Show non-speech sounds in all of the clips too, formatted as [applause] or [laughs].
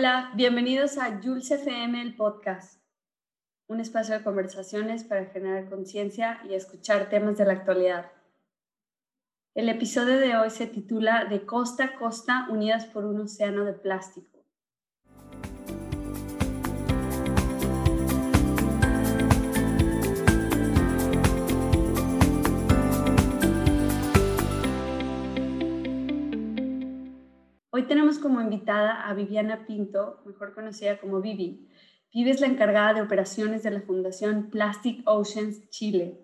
Hola, bienvenidos a Jules FM, el podcast, un espacio de conversaciones para generar conciencia y escuchar temas de la actualidad. El episodio de hoy se titula De costa a costa unidas por un océano de plástico. Hoy tenemos como invitada a Viviana Pinto, mejor conocida como Vivi. Vivi es la encargada de operaciones de la Fundación Plastic Oceans Chile.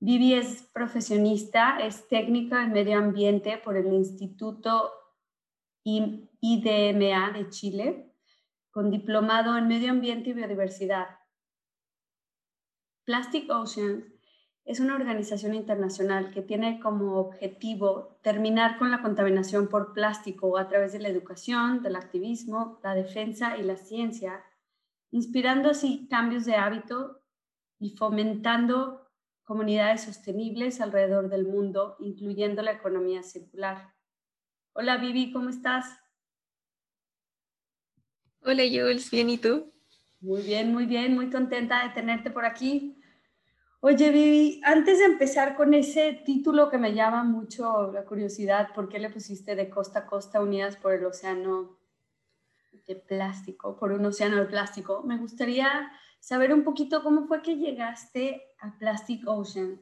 Vivi es profesionista, es técnica en medio ambiente por el Instituto IDMA de Chile, con diplomado en medio ambiente y biodiversidad. Plastic Oceans es una organización internacional que tiene como objetivo terminar con la contaminación por plástico a través de la educación, del activismo, la defensa y la ciencia, inspirando así cambios de hábito y fomentando comunidades sostenibles alrededor del mundo, incluyendo la economía circular. Hola Vivi, ¿cómo estás? Hola Jules, bien, ¿y tú? Muy bien, muy bien, muy contenta de tenerte por aquí. Oye, Vivi, antes de empezar con ese título que me llama mucho la curiosidad, ¿por qué le pusiste de costa a costa unidas por el océano de plástico, por un océano de plástico? Me gustaría saber un poquito cómo fue que llegaste a Plastic Ocean.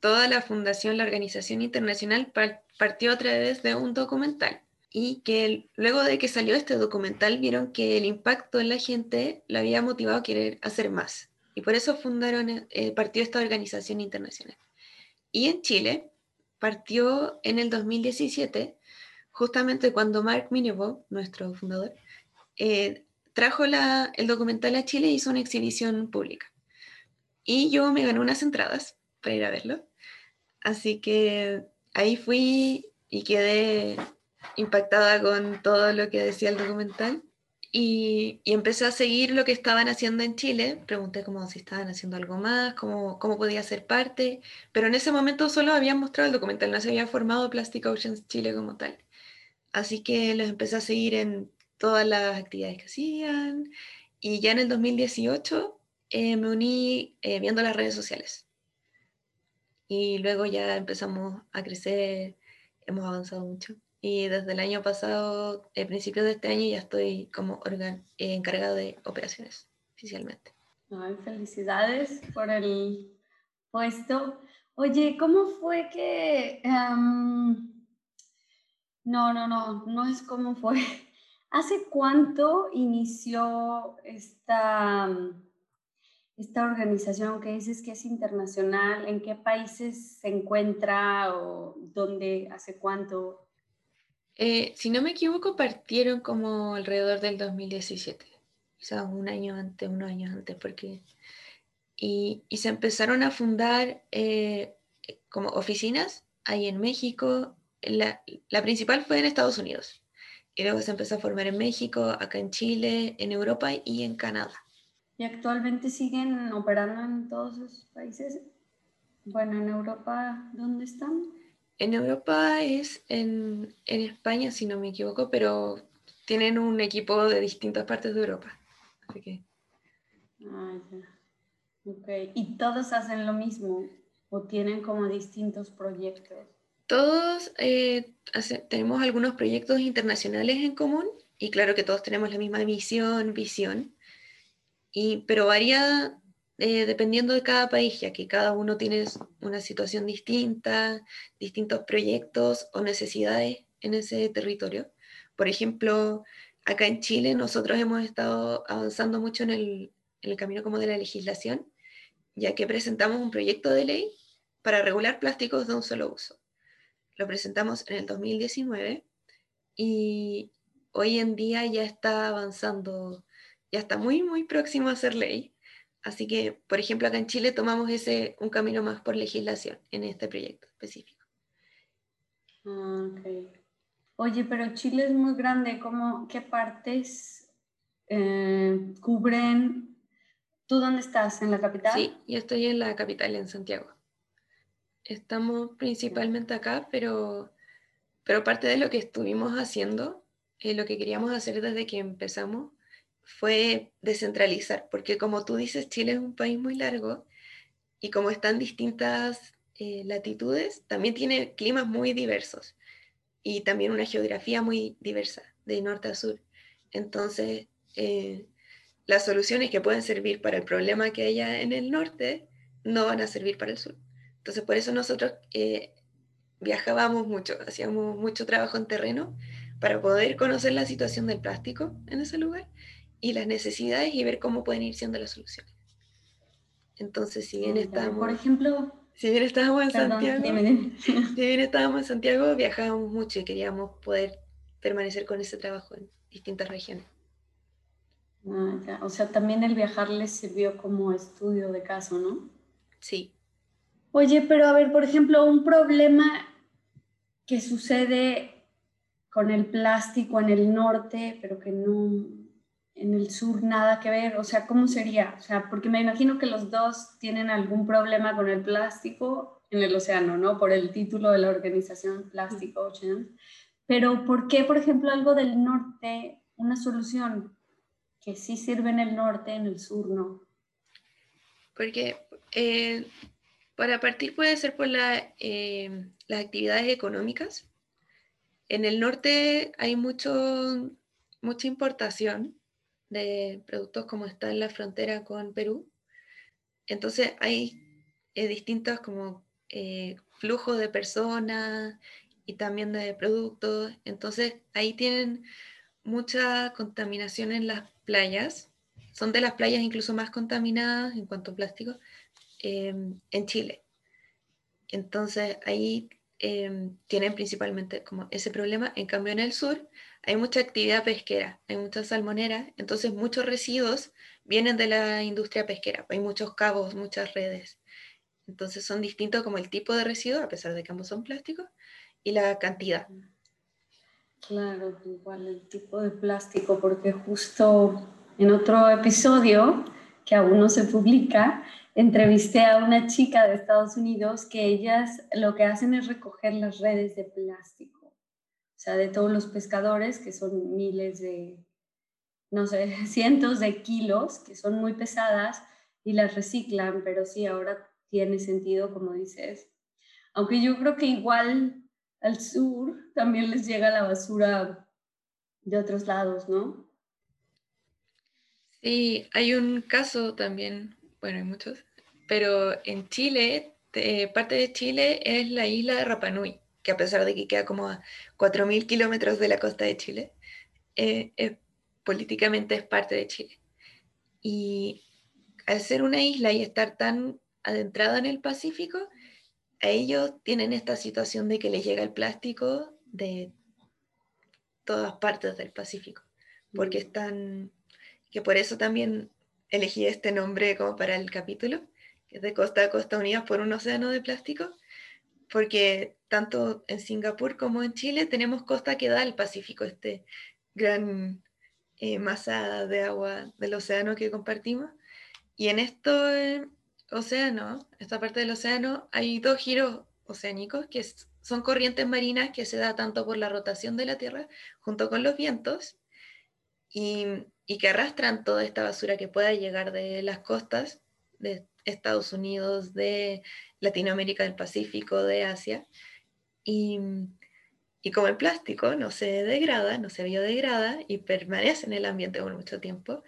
Toda la fundación, la organización internacional, partió a través de un documental y que luego de que salió este documental vieron que el impacto en la gente lo había motivado a querer hacer más y por eso fundaron, eh, partió esta organización internacional. Y en Chile partió en el 2017, justamente cuando Mark Minevo, nuestro fundador, eh, trajo la, el documental a Chile y hizo una exhibición pública. Y yo me gané unas entradas para ir a verlo. Así que ahí fui y quedé impactada con todo lo que decía el documental. Y, empecé a seguir lo que estaban haciendo en Chile. Pregunté como si estaban haciendo algo más, cómo, cómo podía ser parte. Pero en ese momento solo habían mostrado el documental, no se había formado Plastic Oceans Chile como tal. Así que los empecé a seguir en todas las actividades que hacían. Y ya en el 2018 eh, me uní eh, viendo las redes sociales. Y luego ya empezamos a crecer, hemos avanzado mucho. Y desde el año pasado, a principios de este año, ya estoy como organ eh, encargado de operaciones oficialmente. Ay, felicidades por el puesto. Oye, ¿cómo fue que... Em, no, no, no, no es cómo fue. [laughs] ¿Hace cuánto inició esta, esta organización que dices que es internacional? ¿En qué países se encuentra o dónde, hace cuánto? Eh, si no me equivoco, partieron como alrededor del 2017, quizás un año antes, unos años antes, porque... Y, y se empezaron a fundar eh, como oficinas ahí en México. La, la, principal fue en Estados Unidos. Y luego se empezó a formar en México, acá en Chile, en Europa y en Canadá. ¿Y actualmente siguen operando en todos esos países? Bueno, en Europa, ¿dónde están? En Europa es en, España, si no me equivoco, pero tienen un equipo de distintas partes de Europa. Así que... Ah, ya. Ok. ¿Y todos hacen lo mismo o tienen como distintos proyectos? Todos eh, tenemos algunos proyectos internacionales en común y claro que todos tenemos la misma visión, visión, y, pero varía eh, dependiendo de cada país, ya que cada uno tiene una situación distinta, distintos proyectos o necesidades en ese territorio. Por ejemplo, acá en Chile nosotros hemos estado avanzando mucho en el, en el camino como de la legislación, ya que presentamos un proyecto de ley para regular plásticos de un solo uso. Lo presentamos en el 2019 y hoy en día ya está avanzando, ya está muy, muy próximo a ser ley. Así que, por ejemplo, acá en Chile tomamos ese un camino más por legislación en este proyecto específico. Ah, Oye, pero Chile es muy grande. ¿Cómo, ¿Qué partes eh, cubren? ¿Tú dónde estás? ¿En la capital? Sí, yo estoy en la capital, en Santiago. Estamos principalmente acá, pero, pero parte de lo que estuvimos haciendo eh, lo que queríamos hacer desde que empezamos fue descentralizar, porque como tú dices, Chile es un país muy largo y como están distintas eh, latitudes, también tiene climas muy diversos y también una geografía muy diversa, de norte a sur. Entonces, eh, las soluciones que pueden servir para el problema que haya en el norte no van a servir para el sur. Entonces, por eso nosotros eh, viajábamos mucho, hacíamos mucho trabajo en terreno para poder conocer la situación del plástico en ese lugar y las necesidades y ver cómo pueden ir siendo las soluciones. Entonces, si bien estábamos... Por ejemplo... Si bien estábamos en Santiago, [laughs] si bien estábamos en Santiago, viajábamos mucho y queríamos poder permanecer con ese trabajo en distintas regiones. Ah, o sea, también el viajar les sirvió como estudio de caso, ¿no? Sí. Oye, pero a ver, por ejemplo, un problema que sucede con el plástico en el norte, pero que no, en el sur nada que ver? O sea, ¿cómo sería? O sea, porque me imagino que los dos tienen algún problema con el plástico en el océano, ¿no? Por el título de la organización Plástico Ocean. Pero ¿por qué, por ejemplo, algo del norte, una solución que sí sirve en el norte, en el sur no? Porque eh, para partir puede ser por la, eh, las actividades económicas. En el norte hay mucho, mucha importación de productos como está en la frontera con Perú. Entonces hay eh, distintos como eh, flujos de personas y también de productos. Entonces ahí tienen mucha contaminación en las playas. Son de las playas incluso más contaminadas en cuanto a plástico em, en Chile. Entonces ahí em, tienen principalmente como ese problema. En cambio en el sur hay mucha actividad pesquera, hay muchas salmoneras, entonces muchos residuos vienen de la industria pesquera, hay muchos cabos, muchas redes. Entonces son distintos como el tipo de residuo, a pesar de que ambos son plásticos, y la cantidad. Claro, igual el tipo de plástico, porque justo en otro episodio que aún no se publica, entrevisté a una chica de Estados Unidos que ellas lo que hacen es recoger las redes de plástico o sea, de todos los pescadores, que son miles de, no sé, [laughs] cientos de kilos, que son muy pesadas y las reciclan, pero sí, ahora tiene sentido, como dices. Aunque yo creo que igual al sur también les llega la basura de otros lados, ¿no? Sí, hay un caso también, bueno, hay muchos, pero en Chile, parte de Chile es la isla de Rapanui que a pesar de que queda como a 4.000 kilómetros de la costa de Chile, eh, políticamente es parte de Chile. Y al ser una isla y estar tan adentrada en el Pacífico, a ellos tienen esta situación de que les llega el plástico de todas partes del Pacífico, porque mm. están, que por eso también elegí este nombre como para el capítulo, que es de costa a costa unidas por un océano de plástico, porque tanto en Singapur como en Chile tenemos costa que da al Pacífico, este gran eh, masa de agua del océano que compartimos. Y en este océano, esta parte del océano, hay dos giros oceánicos que son corrientes marinas que se da tanto por la rotación de la Tierra junto con los vientos y, y que arrastran toda esta basura que pueda llegar de las costas de Estados Unidos, de Latinoamérica, del Pacífico, de Asia. Y, y como el plástico no se degrada, no se biodegrada y permanece en el ambiente por mucho tiempo,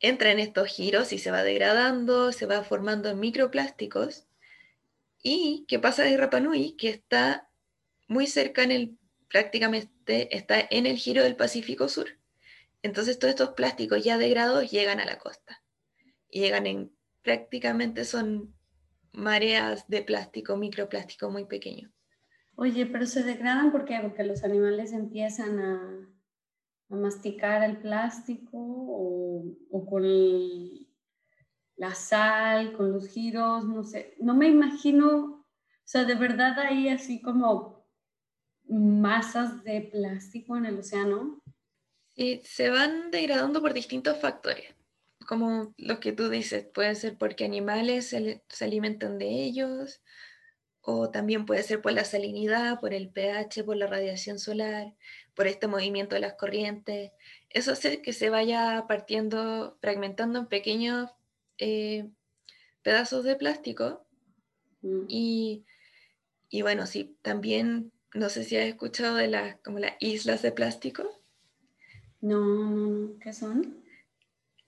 entra en estos giros y se va degradando, se va formando microplásticos. ¿Y qué pasa de Rapanui? Que está muy cerca en el, prácticamente está en el giro del Pacífico Sur. Entonces todos estos plásticos ya degradados llegan a la costa y llegan en prácticamente son mareas de plástico, microplástico muy pequeño. Oye, pero se degradan ¿por qué? porque los animales empiezan a, masticar el plástico o, con la sal, con los giros, no sé. No me imagino, o sea, de verdad hay así como masas de plástico en el océano. Sí, se van degradando por distintos factores como lo que tú dices, puede ser porque animales se, alimentan de ellos o también puede ser por la salinidad, por el pH, por la radiación solar, por este movimiento de las corrientes. Eso hace que se vaya partiendo, fragmentando en pequeños eh, pedazos de plástico. Mm. Y, y bueno, sí, también, no sé si has escuchado de las, como las islas de plástico. No. ¿Qué son?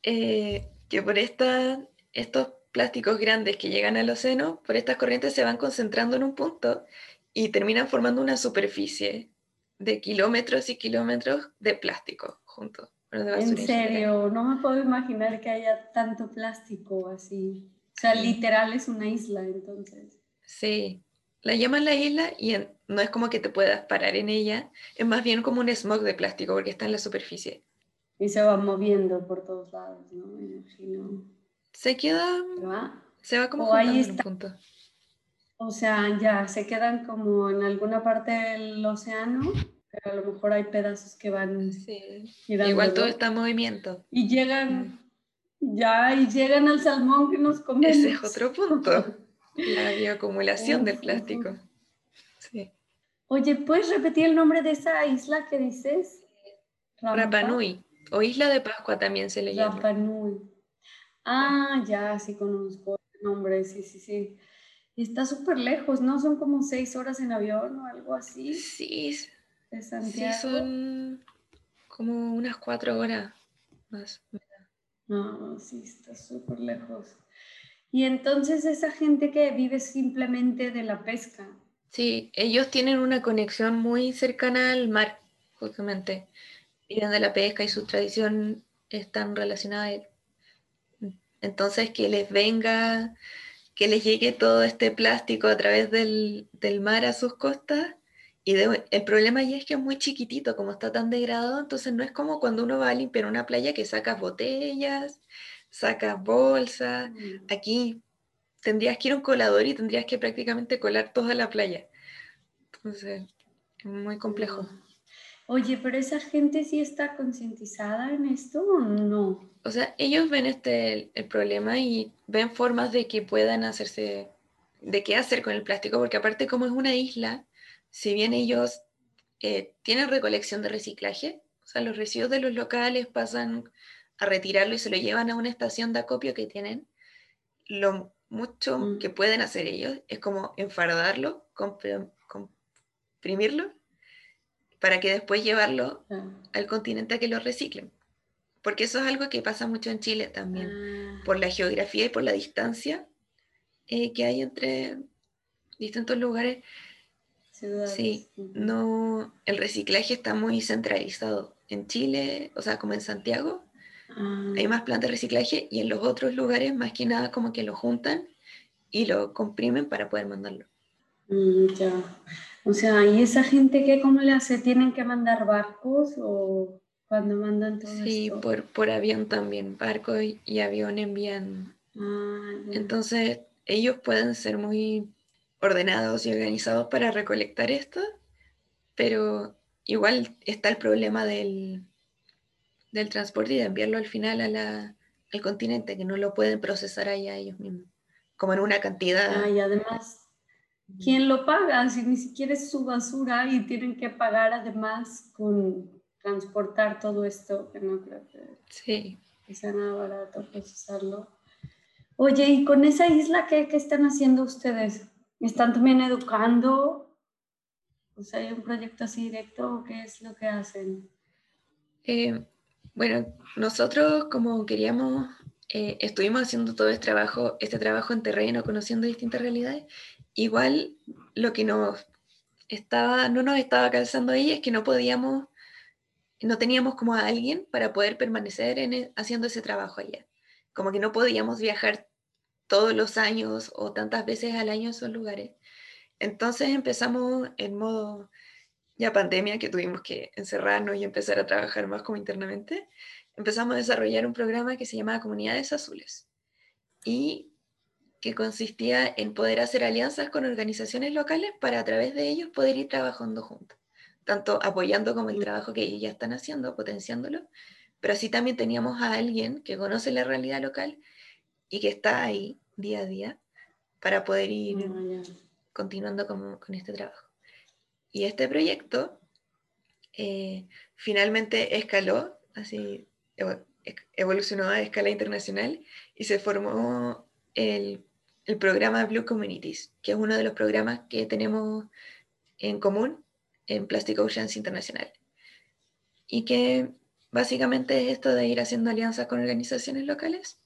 Eh, que por esta, estos plásticos grandes que llegan al océano, por estas corrientes se van concentrando en un punto y terminan formando una superficie de kilómetros y kilómetros de plástico juntos. En serio, no me puedo imaginar que haya tanto plástico así. O sea, literal es una isla, entonces. Sí, la llaman la isla y en- no es como que te puedas parar en ella, es más bien como un smog de plástico porque está en la superficie. Y se va moviendo por todos lados, ¿no? Me imagino. Se queda, ¿Se va? se va como O ahí está. punto. O sea, ya se quedan como en alguna parte del océano, pero a lo mejor hay pedazos que van Sí. girando. Igual todo está en movimiento. Y llegan, ya, y llegan al salmón que nos comemos. Ese es otro punto, [laughs] la bioacumulación del plástico. Sí. Oye, ¿puedes repetir el nombre de esa isla que dices? Rampa- Rapa Nui, o Isla de Pascua también se le llama. Rapa Nui. Ah, ya, sí conozco el nombre, sí, sí, sí. Está súper lejos, ¿no? Son como seis horas en avión o algo así Sí, de sí, Santiago. son como unas cuatro horas más. No, sí, está súper lejos. Y entonces esa gente que vive simplemente de la pesca. Sí, ellos tienen una conexión muy cercana al mar, justamente. Viven de la pesca y su tradición están relacionadas. Entonces, que les venga, que les llegue todo este plástico a través del, del mar a sus costas. Y de- el problema ahí es que es muy chiquitito, como está tan degradado, entonces no es como cuando uno va a limpiar una playa que sacas botellas, sacas bolsas, aquí tendrías que ir a un colador y tendrías que prácticamente colar toda la playa. Entonces, es muy complejo. Oye, pero esa gente sí está concientizada en esto o no? O sea, ellos ven este el, el problema y ven formas de que puedan hacerse, de qué hacer con el plástico, porque aparte como es una isla, si bien ellos eh, tienen recolección de reciclaje, o sea, los residuos de los locales pasan a retirarlo y se lo llevan a una estación de acopio que tienen, lo mucho Mm. que pueden hacer ellos es como enfardarlo, compre- comprimirlo, para que después llevarlo Ah, al continente a que lo reciclen. Porque eso es algo que pasa mucho en Chile también, ah, por la geografía y por la distancia eh, que hay entre distintos lugares. ciudades. Sí, no, el reciclaje está muy centralizado. En Chile, o sea, como en Santiago, Ah, hay más plantas de reciclaje y en los otros lugares más que nada como que lo juntan y lo comprimen para poder mandarlo. mm, ya. O sea, ¿y esa gente qué cómo le hace? ¿Tienen que mandar barcos o cuando mandan todo Sí, esto? por, por avión también, barco y, y avión envían Ah. Entonces, ellos pueden ser muy ordenados y organizados para recolectar esto, pero igual está el problema del, del transporte y de enviarlo al final a la- al continente, que no lo pueden procesar allá ellos mismos, como en una cantidad. Ah, y además, ¿quién lo paga? Si ni siquiera es su basura y tienen que pagar además con transportar todo esto, que no creo que Sí, sea nada barato procesarlo. Oye, ¿y con esa isla qué, qué están haciendo ustedes? ¿Están también educando? O sea, ¿hay un proyecto así directo o qué es lo que hacen? Eh, bueno, nosotros como queríamos, eh, estuvimos haciendo todo este trabajo, este trabajo en terreno, conociendo distintas realidades, igual lo que nos estaba, no nos estaba calzando ahí es que no podíamos, no teníamos como a alguien para poder permanecer e- haciendo ese trabajo allá. Como que no podíamos viajar todos los años o tantas veces al año a esos lugares. Entonces empezamos en modo ya pandemia, que tuvimos que encerrarnos y empezar a trabajar más como internamente, empezamos a desarrollar un programa que se llamaba Comunidades Azules y que consistía en poder hacer alianzas con organizaciones locales para a través de ellos poder ir trabajando juntos, tanto apoyando como el trabajo que ellos ya están haciendo, potenciándolo, pero así también teníamos a alguien que conoce la realidad local y que está ahí día a día para poder ir Ah, continuando con, con este trabajo. Y este proyecto eh, finalmente escaló, así evolucionó a escala internacional y se formó el, el, programa Blue Communities, que es uno de los programas que tenemos en común en Plastic Oceans Internacional. Y que básicamente es esto de ir haciendo alianzas con organizaciones locales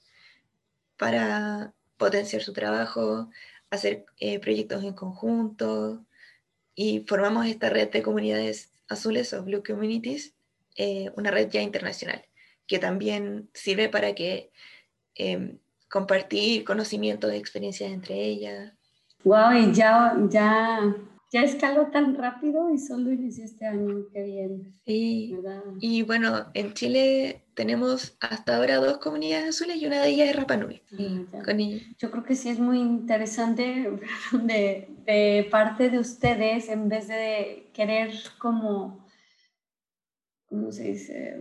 para potenciar su trabajo, hacer eh, proyectos en conjunto y formamos esta red de comunidades azules o Blue Communities, eh, una red ya internacional que también sirve para que em, compartir conocimientos, experiencias entre ellas. Wow, y ya, ya ya escaló tan rápido y solo inició este año, qué bien. Sí. Y bueno, en Chile tenemos hasta ahora dos comunidades azules y una de ellas es Rapanui. Yo creo que sí es muy interesante [laughs] de, de, parte de ustedes, en vez de querer como, ¿cómo se dice?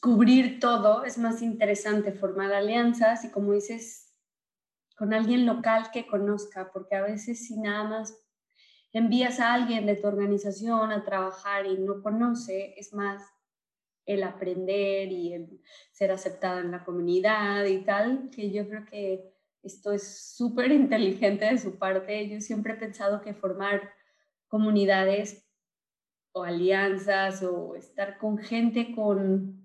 Cubrir todo, es más interesante formar alianzas y como dices, con alguien local que conozca, porque a veces si nada más envías a alguien de tu organización a trabajar y no conoce, es más el aprender y el ser aceptado en la comunidad y tal, que yo creo que esto es súper inteligente de su parte. Yo siempre he pensado que formar comunidades o alianzas o estar con gente con,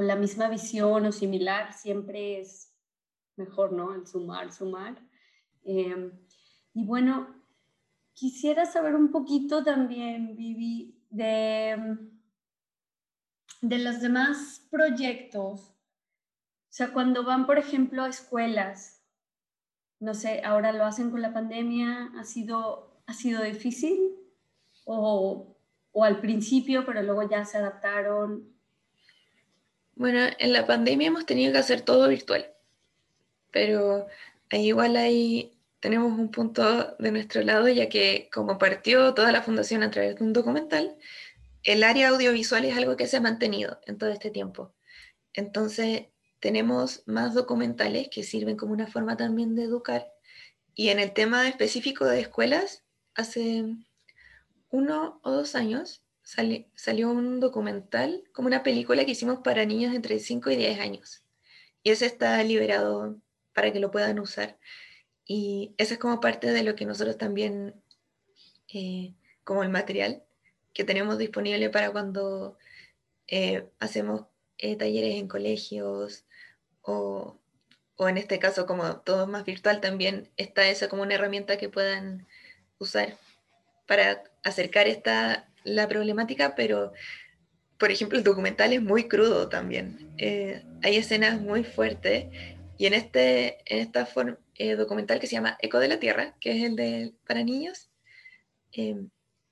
con la misma visión o similar siempre es mejor, ¿no? El sumar, sumar. Eh, y bueno, Quisiera saber un poquito también, Vivi, de, de los demás proyectos. O sea, cuando van, por ejemplo, a escuelas, no sé, ahora lo hacen con la pandemia, ¿ha sido, ha sido difícil? O, o al principio, pero luego ya se adaptaron? Bueno, en la pandemia hemos tenido que hacer todo virtual, pero igual hay tenemos un punto de nuestro lado, ya que como partió toda la fundación a través de un documental, el área audiovisual es algo que se ha mantenido en todo este tiempo. Entonces, tenemos más documentales que sirven como una forma también de educar. Y en el tema específico de escuelas, hace uno o dos años salió un documental, como una película que hicimos para niños entre 5 y 10 años. Y ese está liberado para que lo puedan usar. Y eso es como parte de lo que nosotros también, eh, como el material que tenemos disponible para cuando eh, hacemos eh, talleres en colegios o, o, en este caso como todo más virtual también está eso como una herramienta que puedan usar para acercar esta, la problemática, pero por ejemplo el documental es muy crudo también. hay escenas muy fuertes y en, este, en esta eh, documental que se llama Eco de la Tierra, que es el de para niños. Eh,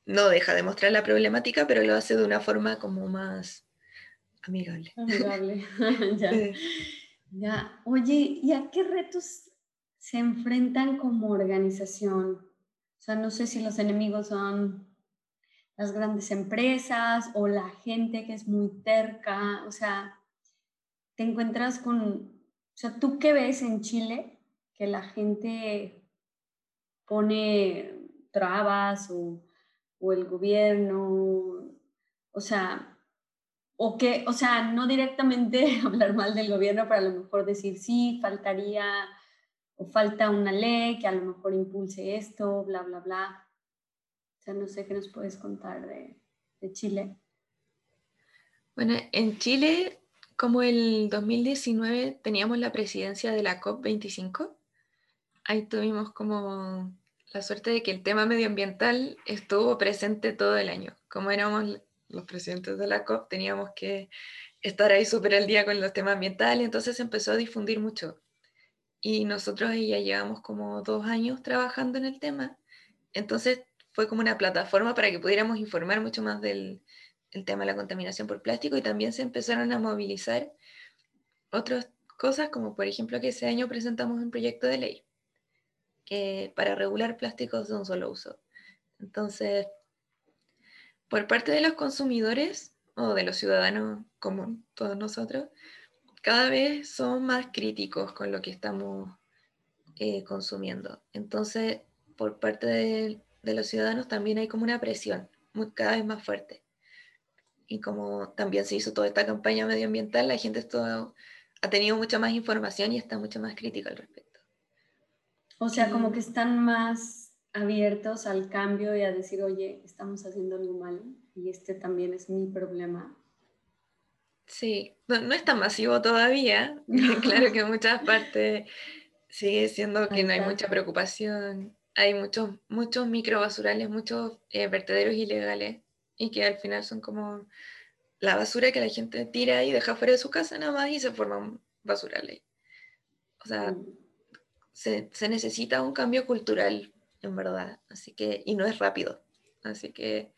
no deja de mostrar la problemática, pero lo hace de una forma como más amigable. Amigable, [laughs] [laughs] ya. ya. Oye, ¿y a qué retos se enfrentan como organización? O sea, no sé si los enemigos son las grandes empresas o la gente que es muy terca, o sea, te encuentras con, o sea, ¿tú qué ves en Chile que la gente pone trabas o, el gobierno, o sea, o que, o sea, no directamente [laughs] hablar mal del gobierno, pero a lo mejor decir sí, faltaría o falta una ley que a lo mejor impulse esto, bla, bla, bla. No sé qué nos puedes contar de, Chile. Bueno, en Chile, como el 2019 teníamos la presidencia de la COP25, ahí tuvimos como la suerte de que el tema medioambiental estuvo presente todo el año. Como éramos los presidentes de la COP, teníamos que estar ahí súper al día con los temas ambientales, entonces empezó a difundir mucho. Y nosotros ya llevamos como dos años trabajando en el tema, entonces fue como una plataforma para que pudiéramos informar mucho más del el tema de la contaminación por plástico y también se empezaron a movilizar otras cosas, como por ejemplo que ese año presentamos un proyecto de ley para regular plásticos de un solo uso. Entonces, por parte de los consumidores o de los ciudadanos como todos nosotros, cada vez son más críticos con lo que estamos eh, consumiendo. Entonces, por parte de, de los ciudadanos también hay como una presión muy, cada vez más fuerte. Y como también se hizo toda esta campaña medioambiental, la gente ha tenido mucha más información y está mucho más crítica al respecto. O sea, como que están más abiertos al cambio y a decir, oye, estamos haciendo algo mal y este también es mi problema. Sí, no, no es tan masivo todavía. [laughs] [laughs] claro que en muchas partes sigue siendo que no hay mucha preocupación. Hay muchos, muchos microbasurales, muchos eh, vertederos ilegales y que al final son como la basura que la gente tira y deja fuera de su casa nada más y se forman basurales. O sea, mm. se, se, necesita un cambio cultural, en verdad. Así que, y no es rápido. Así que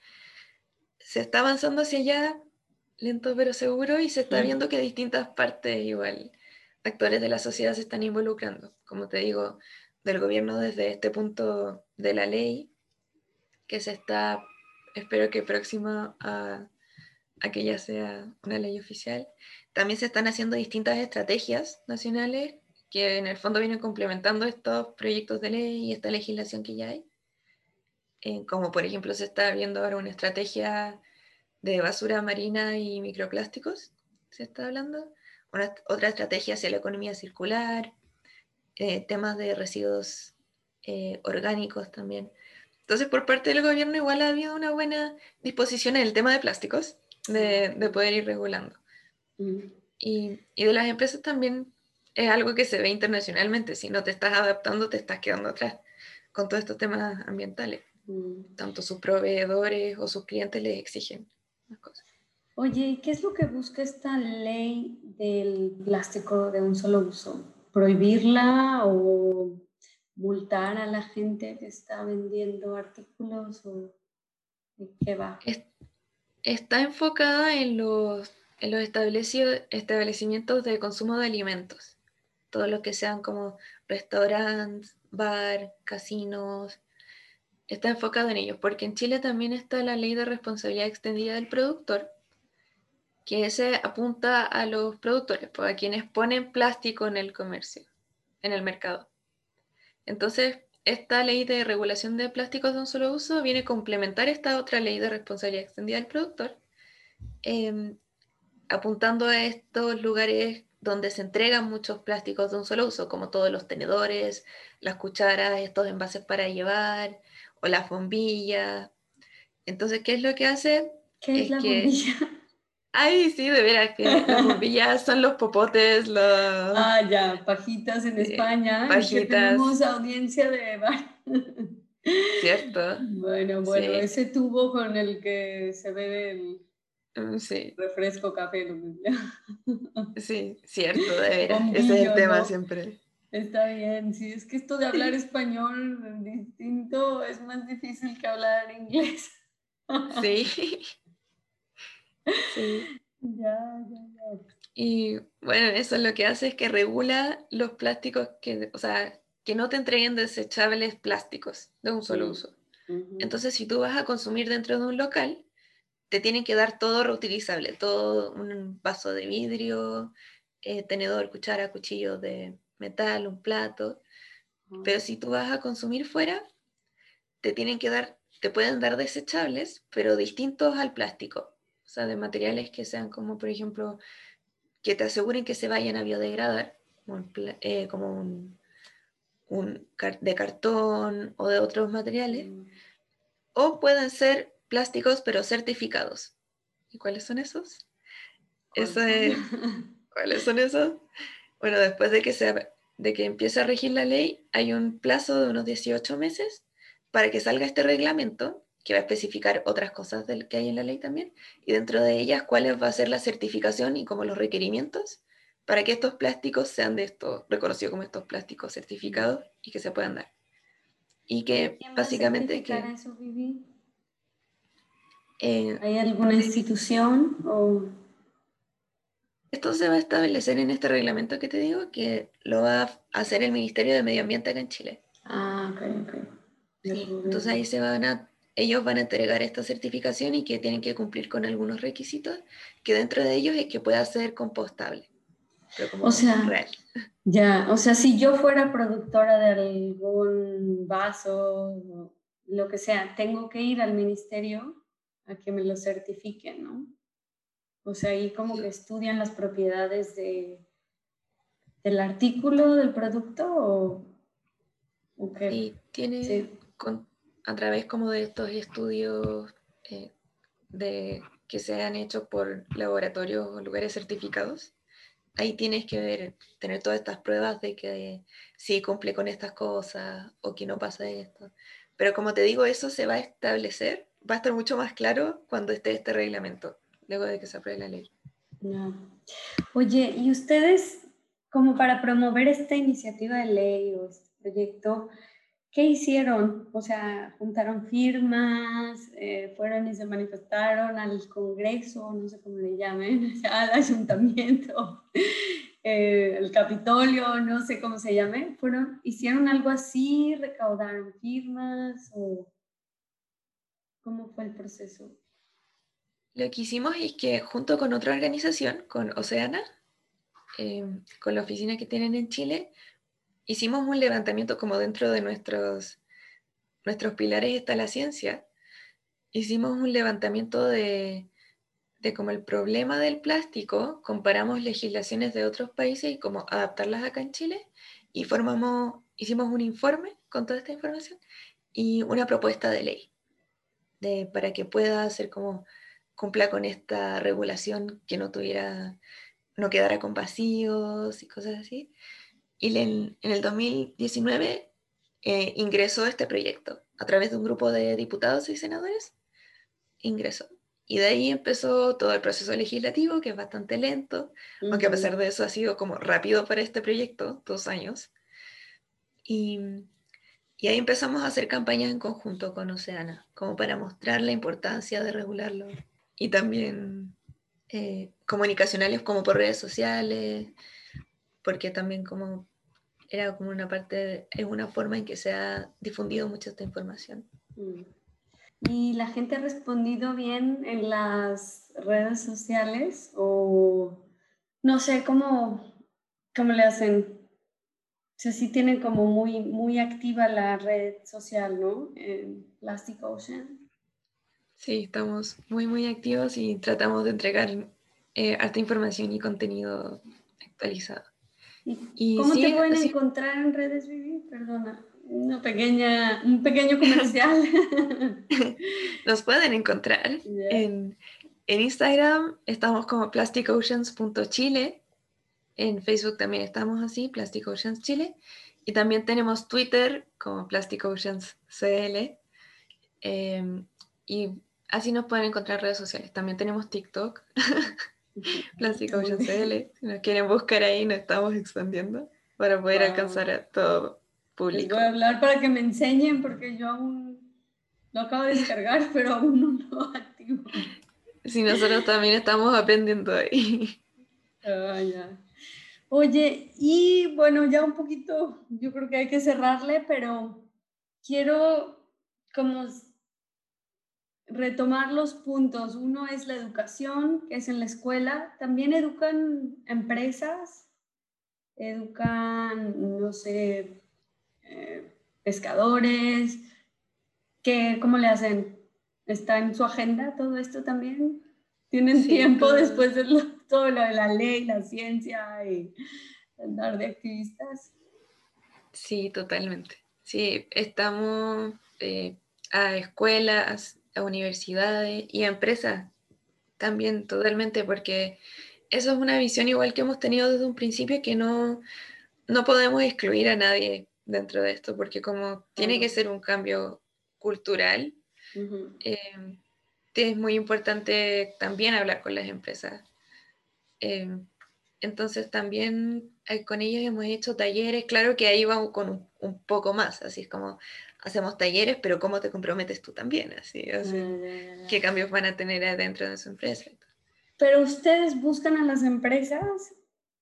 se está avanzando hacia allá, lento pero seguro, y se está viendo que distintas partes igual, actores de la sociedad se están involucrando. Como te digo, del gobierno desde este punto de la ley, que se está, espero que próxima a a que ya sea una ley oficial. También se están haciendo distintas estrategias nacionales que en el fondo vienen complementando estos proyectos de ley y esta legislación que ya hay. Eh, como por ejemplo se está viendo ahora una estrategia de basura marina y microplásticos, se está hablando. Una, otra estrategia hacia la economía circular, eh, temas de residuos eh, orgánicos también. Entonces, por parte del gobierno igual ha habido una buena disposición en el tema de plásticos de, poder ir regulando. Mm. Y, y, de las empresas también es algo que se ve internacionalmente. Si no te estás adaptando, te estás quedando atrás con todos estos temas ambientales. Mm. Tanto sus proveedores o sus clientes les exigen las cosas. Oye, ¿qué es lo que busca esta ley del plástico de un solo uso? ¿Prohibirla o multar a la gente que está vendiendo artículos o qué va? Está enfocada en los, en los establecimientos de consumo de alimentos, todo lo que sean como restaurantes, bar, casinos, está enfocado en ellos, porque en Chile también está la ley de responsabilidad extendida del productor, que se apunta a los productores, pues, a quienes ponen plástico en el comercio, en el mercado. Entonces, esta ley de regulación de plásticos de un solo uso viene a complementar esta otra ley de responsabilidad extendida del productor, em, apuntando a estos lugares donde se entregan muchos plásticos de un solo uso, como todos los tenedores, las cucharas, estos envases para llevar, o las bombillas. Entonces, ¿qué es lo que hace? ¿Qué es, la bombilla? Ay, sí, de veras, que las [laughs] bombillas son los popotes, los... Ah, ya, pajitas en España. Pajitas. tenemos audiencia de. [laughs] Cierto. Bueno, bueno, ese tubo con el que se bebe el mm, sí. refresco café. [laughs] Sí, cierto, de veras. Ese es el tema siempre. Está bien, sí, es que esto de hablar español distinto es más difícil que hablar inglés. Sí. Sí. [laughs] Ya, ya, ya. Y bueno, eso lo que hace es que regula los plásticos que, o sea, que no te entreguen desechables plásticos de un solo uso. Entonces, si tú vas a consumir dentro de un local, te tienen que dar todo reutilizable, todo un vaso de vidrio, eh, tenedor, cuchara, cuchillo de metal, un plato. Pero si tú vas a consumir fuera, te tienen que dar, te pueden dar desechables, pero distintos al plástico o sea, de materiales que sean como, por ejemplo, que te aseguren que se vayan a biodegradar, como, un, eh, de cartón o de otros materiales, mm. o pueden ser plásticos pero certificados. ¿Y cuáles son esos? Eso [laughs] ¿Cuáles son esos? Bueno, después de que, se, de que empiece a regir la ley, hay un plazo de unos 18 meses para que salga este reglamento que va a especificar otras cosas del que hay en la ley también, y dentro de ellas cuáles va a ser la certificación y como los requerimientos para que estos plásticos sean de estos, reconocidos como estos plásticos certificados y que se puedan dar. Y que básicamente... Que, eso, eh, ¿Hay alguna institución o...? Esto se va a establecer en este reglamento que te digo, que lo va a hacer el Ministerio de Medio Ambiente acá en Chile. Ah, ok, ok. entonces ahí se van a ellos van a entregar esta certificación y que tienen que cumplir con algunos requisitos, que dentro de ellos es que pueda ser compostable. pero como O sea, real. Ya, o sea, si yo fuera productora de algún vaso, lo que sea, tengo que ir al ministerio a que me lo certifiquen, ¿no? O sea, ahí como Sí. que estudian las propiedades de, del artículo, del producto, o, o qué. Y tiene Sí. con- a través como de estos estudios eh, de, que se han hecho por laboratorios o lugares certificados, ahí tienes que ver, tener todas estas pruebas de que sí cumple con estas cosas o que no pasa esto. Pero como te digo, eso se va a establecer, va a estar mucho más claro cuando esté este reglamento, luego de que se apruebe la ley. Ya. Oye, ¿y ustedes, como para promover esta iniciativa de ley o este proyecto, qué hicieron? O sea, juntaron firmas, eh, fueron y se manifestaron al Congreso, no sé cómo le llamen, [laughs] al ayuntamiento, [laughs] eh, el Capitolio, no sé cómo se llame. Fueron, hicieron algo así, recaudaron firmas o cómo fue el proceso. Lo que hicimos es que junto con otra organización, con Oceana, eh, con la oficina que tienen en Chile, hicimos un levantamiento como dentro de nuestros, nuestros pilares está la ciencia. Hicimos un levantamiento de, de como el problema del plástico, comparamos legislaciones de otros países y cómo adaptarlas acá en Chile y formamos, hicimos un informe con toda esta información y una propuesta de ley de, para que pueda ser como cumpla con esta regulación que no tuviera, no quedara con vacíos y cosas así. Y en, en el 2019 eh, ingresó este proyecto a través de un grupo de diputados y senadores, ingresó. Y de ahí empezó todo el proceso legislativo, que es bastante lento, aunque a pesar de eso ha sido como rápido para este proyecto, dos años. Y, y ahí empezamos a hacer campañas en conjunto con Oceana, como para mostrar la importancia de regularlo. Y también eh, comunicacionales como por redes sociales, porque también como era como una parte, es una forma en que se ha difundido mucho esta información. Mm. ¿Y la gente ha respondido bien en las redes sociales? O no sé, ¿cómo, cómo le hacen? O sea, sí tienen como muy, muy activa la red social, ¿no? En Plastic Ocean. Sí, estamos muy, muy activos y tratamos de entregar eh, harta información y contenido actualizado. ¿Y Y cómo sí, te pueden encontrar en redes, Vivi? Perdona, una pequeña, un pequeño comercial. [laughs] Nos pueden encontrar en, en Instagram, estamos como plasticoceans.chile, en Facebook también estamos así, Plastic Oceans Chile, y también tenemos Twitter como Plastic Oceans CL, em, y así nos pueden encontrar en redes sociales. También tenemos TikTok, [laughs] [laughs] Oceans bien. CL, si nos quieren buscar ahí, nos estamos expandiendo para poder Wow. alcanzar a todo Les público. voy a hablar para que me enseñen porque yo aún lo acabo de descargar, [laughs] pero aún no lo activo. Si nosotros también estamos aprendiendo ahí. Ah, ya. Oye, y bueno, ya un poquito, yo creo que hay que cerrarle, pero quiero como retomar los puntos. Uno es la educación, que es en la escuela. También educan empresas, educan, no sé, eh, pescadores. ¿Qué, ¿Cómo le hacen? ¿Está en su agenda todo esto también? ¿Tienen Sí, tiempo después de lo- todo lo de la ley, la ciencia y andar de activistas? Sí, totalmente. Sí, estamos eh, a escuelas, a universidades y a empresas también totalmente, porque eso es una visión igual que hemos tenido desde un principio, que no, no podemos excluir a nadie dentro de esto, porque como tiene que ser un cambio cultural, Ujú. eh, es muy importante también hablar con las empresas. Eh, entonces también eh, con ellos hemos hecho talleres, claro que ahí vamos con un, un poco más, así es como hacemos talleres, pero ¿cómo te comprometes tú también? Así, o sea, ya. ¿Qué cambios van a tener adentro de su empresa? ¿Pero ustedes buscan a las empresas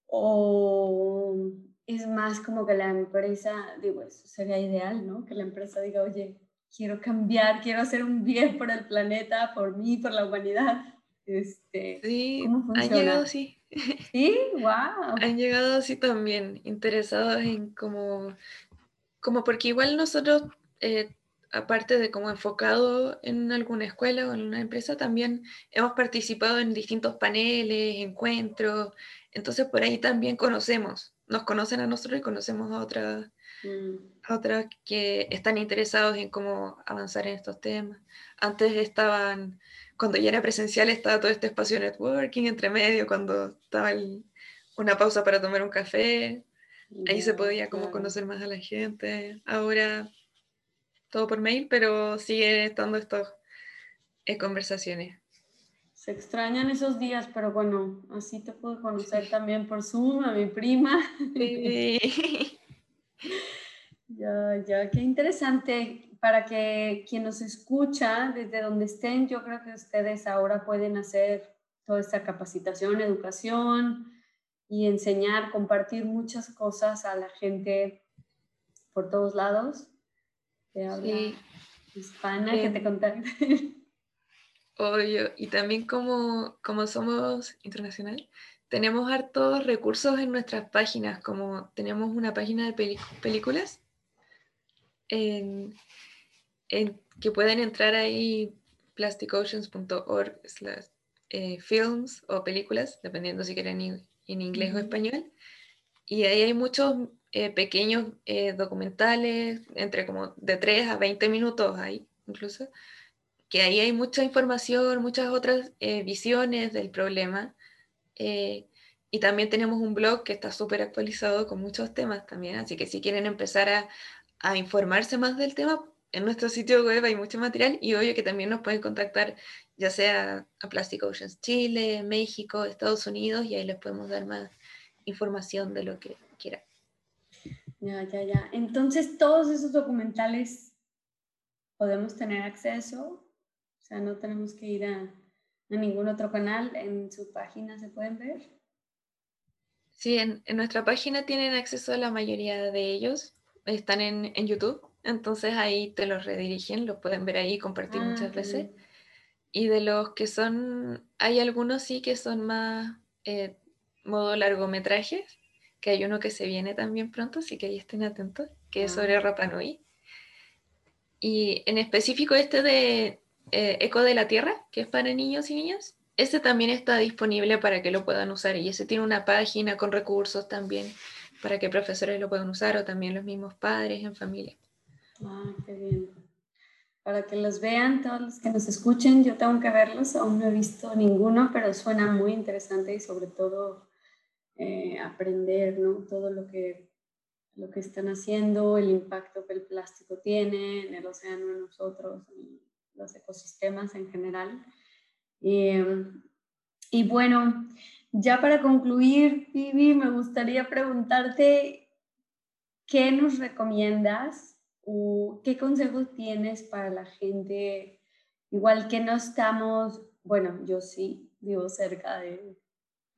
o es más como que la empresa, digo, eso sería ideal, ¿no? Que la empresa diga, oye, quiero cambiar, quiero hacer un bien por el planeta, por mí, por la humanidad. Este, Sí, ¿Cómo han llegado, sí, Sí, wow. Han llegado así también, interesados en como, como porque igual nosotros, eh, aparte de como enfocado en alguna escuela o en una empresa, también hemos participado en distintos paneles, encuentros, entonces por ahí también conocemos, nos conocen a nosotros y conocemos a otras, mm. a otras que están interesados en cómo avanzar en estos temas. Antes estaban cuando ya era presencial estaba todo este espacio de networking entre medio, cuando estaba una pausa para tomar un café, ahí se podía como conocer más a la gente. Ahora todo por mail, pero sigue estando estas eh, conversaciones. Se extrañan esos días, pero bueno, así te puedo conocer también por Zoom a mi prima. Sí. [laughs] ya, ya, qué interesante para que quien nos escucha, desde donde estén, yo creo que ustedes ahora pueden hacer toda esta capacitación, educación y enseñar, compartir muchas cosas a la gente por todos lados habla hispana, que te contacte. [laughs] Obvio, y también como, como somos internacional, tenemos hartos recursos en nuestras páginas, como tenemos una página de películas en, que pueden entrar ahí plasticoceans.org eh, films o películas, dependiendo si quieren en inglés o español. Y ahí hay muchos eh, pequeños eh, documentales, entre como de 3 a 20 minutos ahí incluso, que ahí hay mucha información, muchas otras visiones del problema. y también tenemos un blog que está súper actualizado con muchos temas también, así que si quieren empezar a, a informarse más del tema, en nuestro sitio web hay mucho material y obvio que también nos pueden contactar ya sea a Plastic Oceans Chile, México, Estados Unidos y ahí les podemos dar más información de lo que. Ya, ya, ya. Entonces todos esos documentales podemos tener acceso, o sea, no tenemos que ir a, ningún otro canal, en su página se pueden ver. Sí, en, nuestra página tienen acceso a la mayoría de ellos, están en, en YouTube entonces ahí te los redirigen, los pueden ver ahí y compartir ah, muchas veces. Y de los que son, hay algunos sí que son más eh, modo largometrajes, que hay uno que se viene también pronto, así que ahí estén atentos, que es sobre ah. Rapa Nui. Y en específico este de eh, Eco de la Tierra, que es para niños y niñas, ese también está disponible para que lo puedan usar y ese tiene una página con recursos también para que profesores lo puedan usar o también los mismos padres en familia. Ah, qué bien. Para que los vean todos los que nos escuchen, yo tengo que verlos, aún no he visto ninguno, pero suena muy interesante y sobre todo eh, aprender ¿no? todo lo que, lo que están haciendo, el impacto que el plástico tiene en el océano, en nosotros, en los ecosistemas en general. y bueno, ya para concluir, Vivi, me gustaría preguntarte, ¿qué nos recomiendas qué consejos tienes para la gente, igual que no estamos, bueno, yo sí vivo cerca de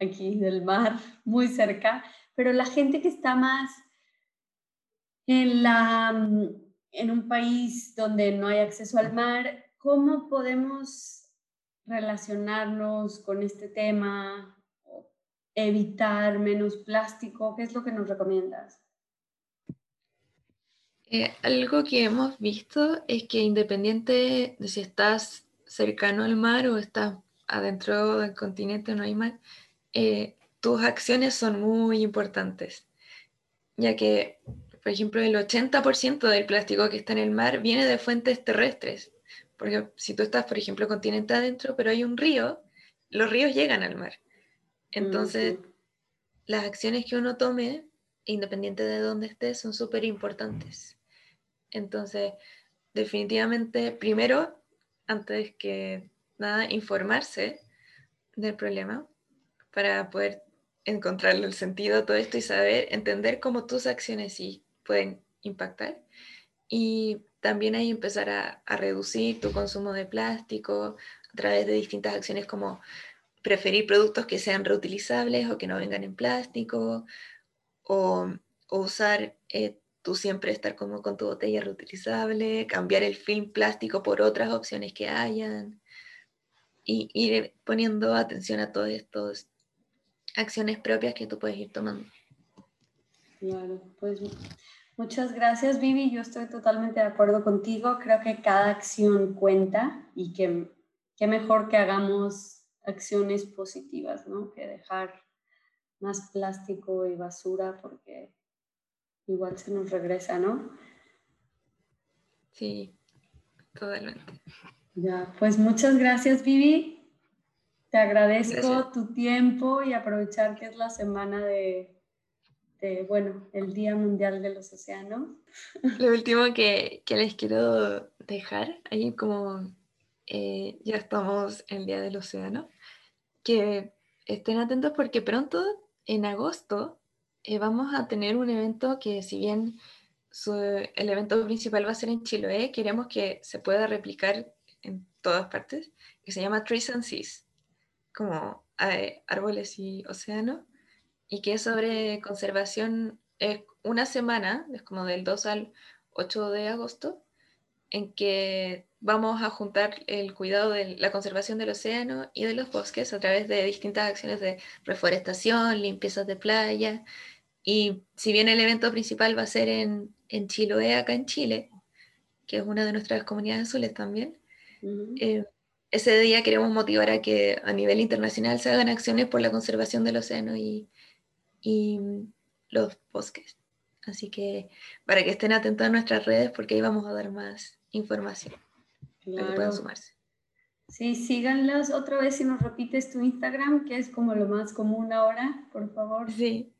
aquí del mar, muy cerca, pero la gente que está más en, la, en un país donde no hay acceso al mar, ¿cómo podemos relacionarnos con este tema? evitar menos plástico, ¿qué es lo que nos recomiendas? Eh, algo que hemos visto es que independiente de si estás cercano al mar o estás adentro del continente no hay mar, eh, tus acciones son muy importantes, ya que, por ejemplo, el 80% del plástico que está en el mar viene de fuentes terrestres, porque si tú estás, por ejemplo, continente adentro, pero hay un río, los ríos llegan al mar. Entonces, las acciones que uno tome, independiente de dónde estés, son súper importantes. Entonces, definitivamente, primero, antes que nada, informarse del problema para poder encontrarle el sentido a todo esto y saber, entender cómo tus acciones sí pueden impactar. Y también ahí empezar a, reducir tu consumo de plástico a través de distintas acciones como preferir productos que sean reutilizables o que no vengan en plástico, o, o usar eh, tú siempre estar como con tu botella reutilizable, cambiar el film plástico por otras opciones que hayan y ir poniendo atención a todos estos acciones propias que tú puedes ir tomando. Claro, pues muchas gracias Vivi, yo estoy totalmente de acuerdo contigo, creo que cada acción cuenta y que qué mejor que hagamos acciones positivas, ¿no? Que dejar más plástico y basura porque igual se nos regresa, ¿no? Sí, totalmente. Ya, pues muchas gracias Vivi. Te agradezco tu tiempo y aprovechar que es la semana de, bueno, el Día Mundial de los Océanos. Lo último que, les quiero dejar, ahí como eh, ya estamos en el Día del Océano, que estén atentos porque pronto, en agosto, eh, vamos a tener un evento que si bien el evento principal va a ser en Chiloé, queremos que se pueda replicar en todas partes, que se llama Trees and Seas como eh, árboles y océano, y que es sobre conservación, es una semana, es como del 2 al 8 de agosto, en que vamos a juntar el cuidado de la conservación del océano y de los bosques a través de distintas acciones de reforestación, limpiezas de playa. Y si bien el evento principal va a ser en, en Chiloé, acá en Chile, que es una de nuestras comunidades azules también, ese día queremos motivar a que a nivel internacional se hagan acciones por la conservación del océano y, los bosques. Así que para que estén atentos a nuestras redes porque ahí vamos a dar más información para que puedan sumarse. Sí, síganlas otra vez si nos repites tu Instagram, que es como lo más común ahora, por favor. Sí,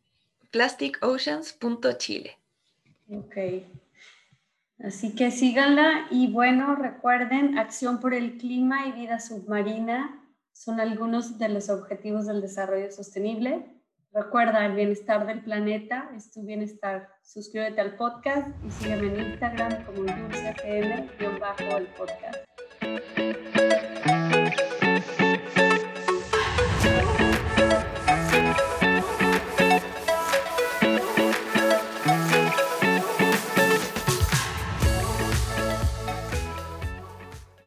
plasticoceans.chile. Ok. Así que síganla y bueno, recuerden, acción por el clima y vida submarina son algunos de los objetivos del desarrollo sostenible. Recuerda, el bienestar del planeta es tu bienestar. Suscríbete al podcast y sígueme en Instagram como dulcefm-el podcast.